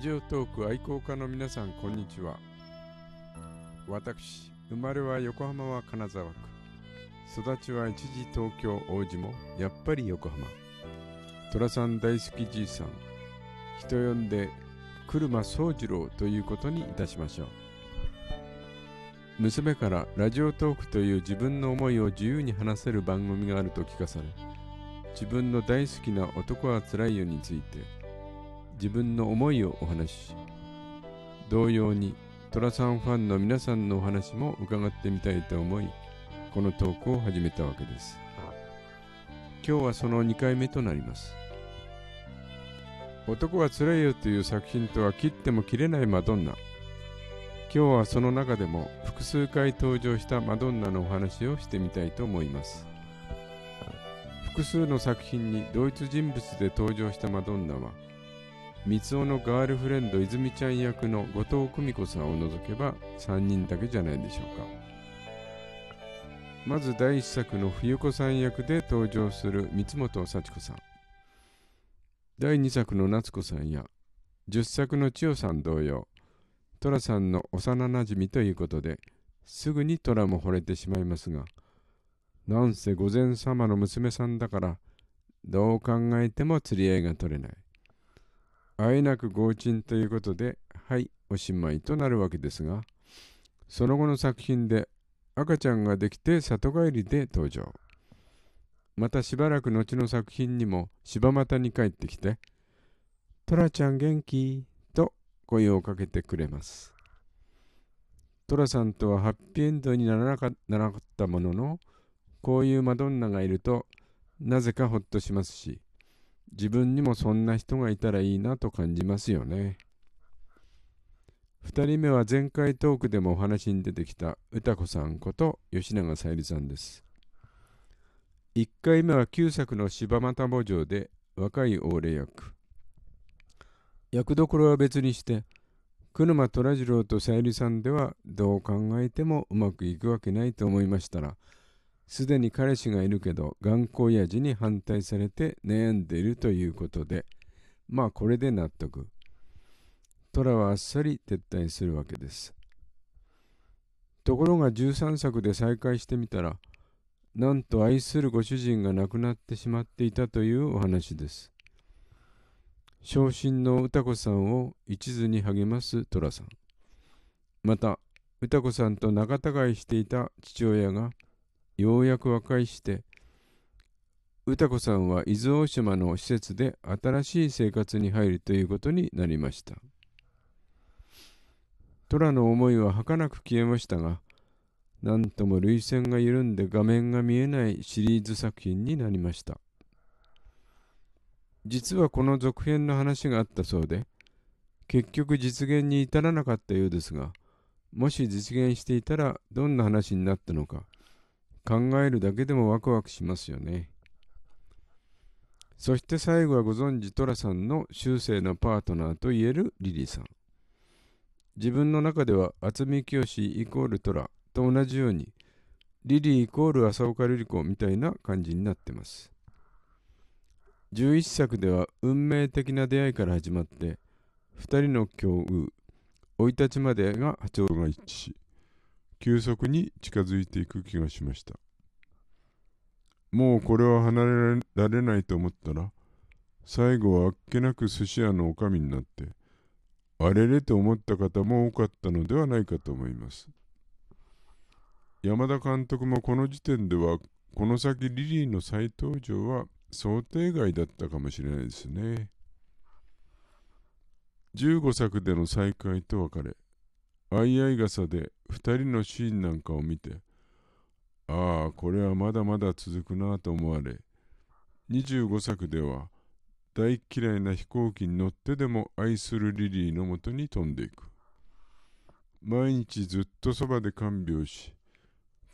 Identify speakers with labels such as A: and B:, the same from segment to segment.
A: ジオトーク愛好家の皆さんこんにちは。私生まれは横浜は金沢区。育ちは一時東京王子もやっぱり横浜。寅さん大好きじいさん。人呼んで車宗次郎ということにいたしましょう。娘からラジオトークという自分の思いを自由に話せる番組があると聞かされ自分の大好きな男はつらいよについて自分の思いをお話し。同様に寅さんファンの皆さんのお話も伺ってみたいと思いこのトークを始めたわけです。今日はその2回目となります。男はつらいよという作品とは切っても切れないマドンナ。今日はその中でも複数回登場したマドンナのお話をしてみたいと思います。複数の作品に同一人物で登場したマドンナは三尾のガールフレンド泉ちゃん役の後藤久美子さんを除けば3人だけじゃないでしょうか。まず第1作の冬子さん役で登場する三本幸子さん。第2作の夏子さんや10作の千代さん同様寅さんの幼なじみということですぐに寅も惚れてしまいますがなんせ御前様の娘さんだからどう考えても釣り合いが取れない。あえなく合鎮ということではいおしまいとなるわけですがその後の作品で赤ちゃんができて里帰りで登場またしばらく後の作品にも柴又に帰ってきて「トラちゃん元気？と?」声をかけてくれます。トラさんとはハッピーエンドにならなかったものの、こういうマドンナがいるとなぜかほっとしますし、自分にもそんな人がいたらいいなと感じますよね。2人目は前回トークでもお話に出てきた歌子さんこと吉永小百合さんです。1回目は旧作の柴又墓場で若い亡霊役。役どころは別にして、車虎次郎とさゆりさんではどう考えてもうまくいくわけないと思いましたら、すでに彼氏がいるけど頑固親父に反対されて悩んでいるということで、まあこれで納得。虎はあっさり撤退するわけです。ところが13作で再会してみたら、なんと愛するご主人が亡くなってしまっていたというお話です。昇進の歌子さんを一途に励ます寅さん。また、歌子さんと仲違いしていた父親がようやく和解して、歌子さんは伊豆大島の施設で新しい生活に入るということになりました。虎の思いは儚く消えましたが、なんとも涙腺が緩んで画面が見えないシリーズ作品になりました。実はこの続編の話があったそうで、結局実現に至らなかったようですが、もし実現していたらどんな話になったのか、考えるだけでもワクワクしますよね。そして最後はご存知寅さんの終生のパートナーといえるリリーさん。自分の中では渥美清イコール寅と同じように、リリーイコール浅岡瑠璃子みたいな感じになってます。11作では運命的な出会いから始まって2人の境遇生い立ちまでが波長が一致急速に近づいていく気がしましたもうこれは離れられないと思ったら最後はあっけなく寿司屋の女将になってあれれと思った方も多かったのではないかと思います山田監督もこの時点ではこの先リリーの再登場は想定外だったかもしれないですね。15作での再会と別れ、相合い傘で2人のシーンなんかを見て、ああ、これはまだまだ続くなと思われ、25作では大嫌いな飛行機に乗ってでも愛するリリーのもとに飛んでいく。毎日ずっとそばで看病し、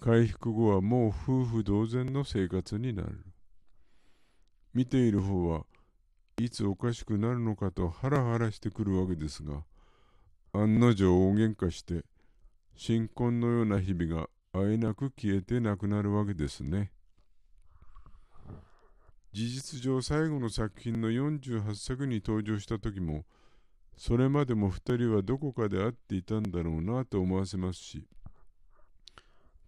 A: 回復後はもう夫婦同然の生活になる。見ている方はいつおかしくなるのかとハラハラしてくるわけですが案の定大喧嘩して新婚のような日々があえなく消えてなくなるわけですね事実上最後の作品の48作に登場した時もそれまでも二人はどこかで会っていたんだろうなと思わせますし、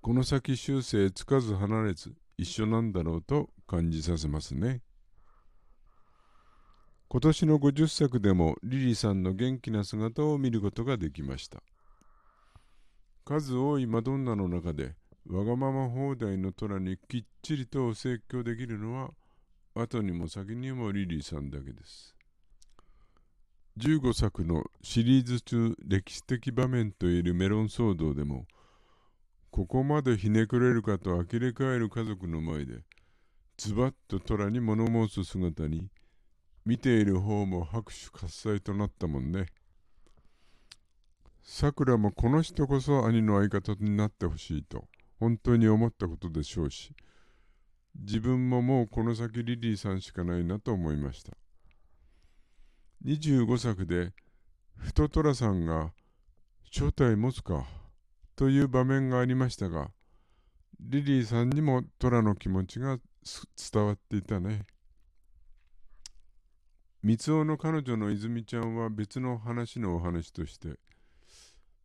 A: この先終生つかず離れず一緒なんだろうと感じさせますね。今年の50作でもリリーさんの元気な姿を見ることができました。数多いマドンナの中でわがまま放題の虎にきっちりとお説教できるのは後にも先にもリリーさんだけです。15作のシリーズ中歴史的場面といえるメロン騒動でもここまでひねくれるかと呆れ返る家族の前でズバッと虎に物申す姿に見ている方も拍手喝采となったもんね。さくらもこの人こそ兄の相方になってほしいと本当に思ったことでしょうし自分ももうこの先リリーさんしかないなと思いました。25作でふと寅さんが正体持つかという場面がありましたがリリーさんにも虎の気持ちが伝わっていたね。三尾の彼女の泉ちゃんは別の話のお話として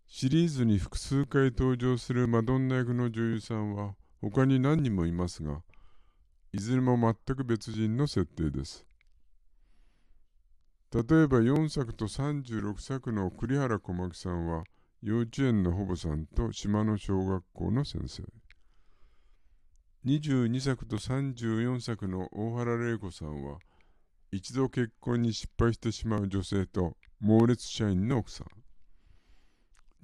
A: シリーズに複数回登場するマドンナ役の女優さんは他に何人もいますがいずれも全く別人の設定です。例えば4作と36作の栗原小牧さんは幼稚園の保母さんと島の小学校の先生。22作と34作の大原玲子さんは一度結婚に失敗してしまう女性と猛烈社員の奥さん。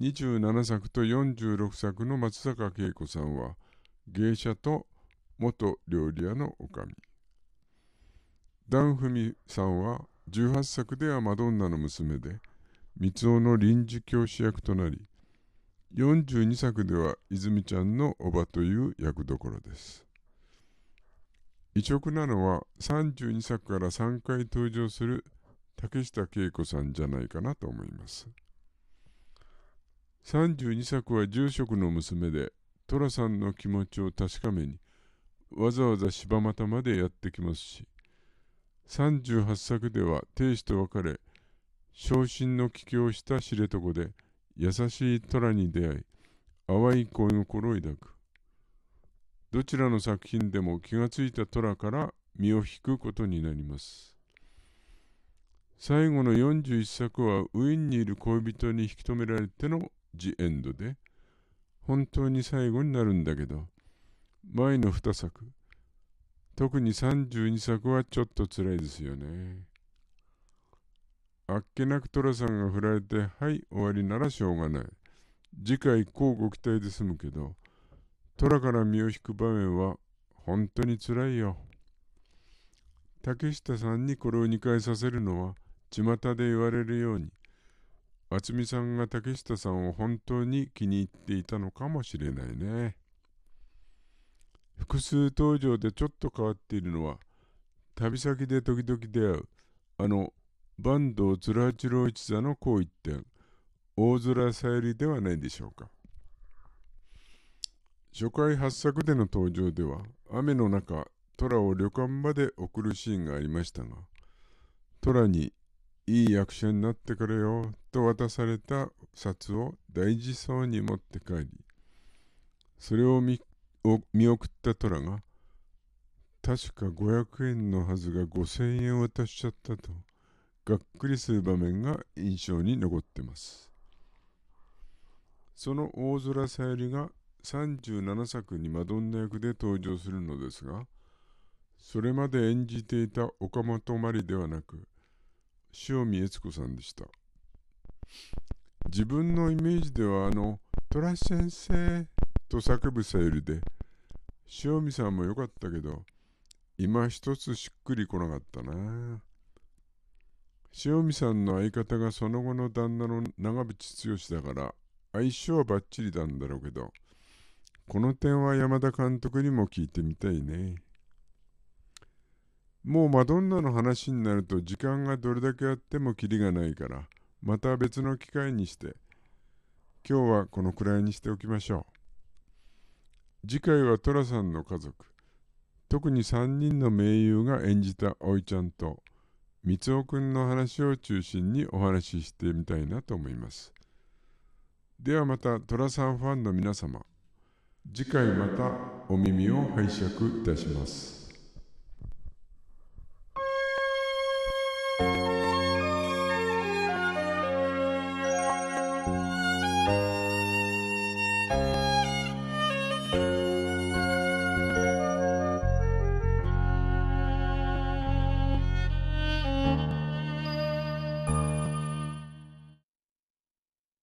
A: 27作と46作の松坂慶子さんは芸者と元料理屋の女将。ダンフミさんは18作ではマドンナの娘で、三尾の臨時教師役となり、42作では泉ちゃんのおばという役どころです。異色なのは32作から3回登場する竹下恵子さんじゃないかなと思います。32作は住職の娘で寅さんの気持ちを確かめにわざわざ柴又までやってきますし38作では亭主と別れ昇進の帰郷した知床で優しい虎に出会い淡い恋心を抱くどちらの作品でも気がついた虎から身を引くことになります。最後の41作はウィンにいる恋人に引き止められてのジエンドで本当に最後になるんだけど前の2作。特に32作はちょっと辛いですよね。あっけなく寅さんが振られてはい終わりならしょうがない。次回こうご期待で済むけど虎から身を引く場面は本当につらいよ竹下さんにこれを2回させるのは巷で言われるように渥美さんが竹下さんを本当に気に入っていたのかもしれないね。複数登場でちょっと変わっているのは、旅先で時々出会う、あの、坂東鶴八郎一座の好一点、大空さゆりではないでしょうか。初回8作での登場では、雨の中、虎を旅館まで送るシーンがありましたが、虎にいい役者になってくれよと渡された札を大事そうに持って帰り、それを見送った虎が、確か500円のはずが5000円渡しちゃったと、がっくりする場面が印象に残ってます。その大空さゆりが37作にマドンナ役で登場するのですが、それまで演じていた岡本真理ではなく、塩見悦子さんでした。自分のイメージではあの、トラ先生と叫ぶさゆりで、塩見さんも良かったけど、今一つしっくりこなかったな。塩見さんの相方がその後の旦那の長渕剛だから相性はバッチリなんだろうけどこの点は山田監督にも聞いてみたいね。もうマドンナの話になると時間がどれだけあってもキリがないから、また別の機会にして、今日はこのくらいにしておきましょう。次回は寅さんの家族、特に3人の名優が演じたおいちゃんと、三尾くんの話を中心にお話ししてみたいなと思います。ではまた寅さんファンの皆様、次回またお耳を拝借いたします。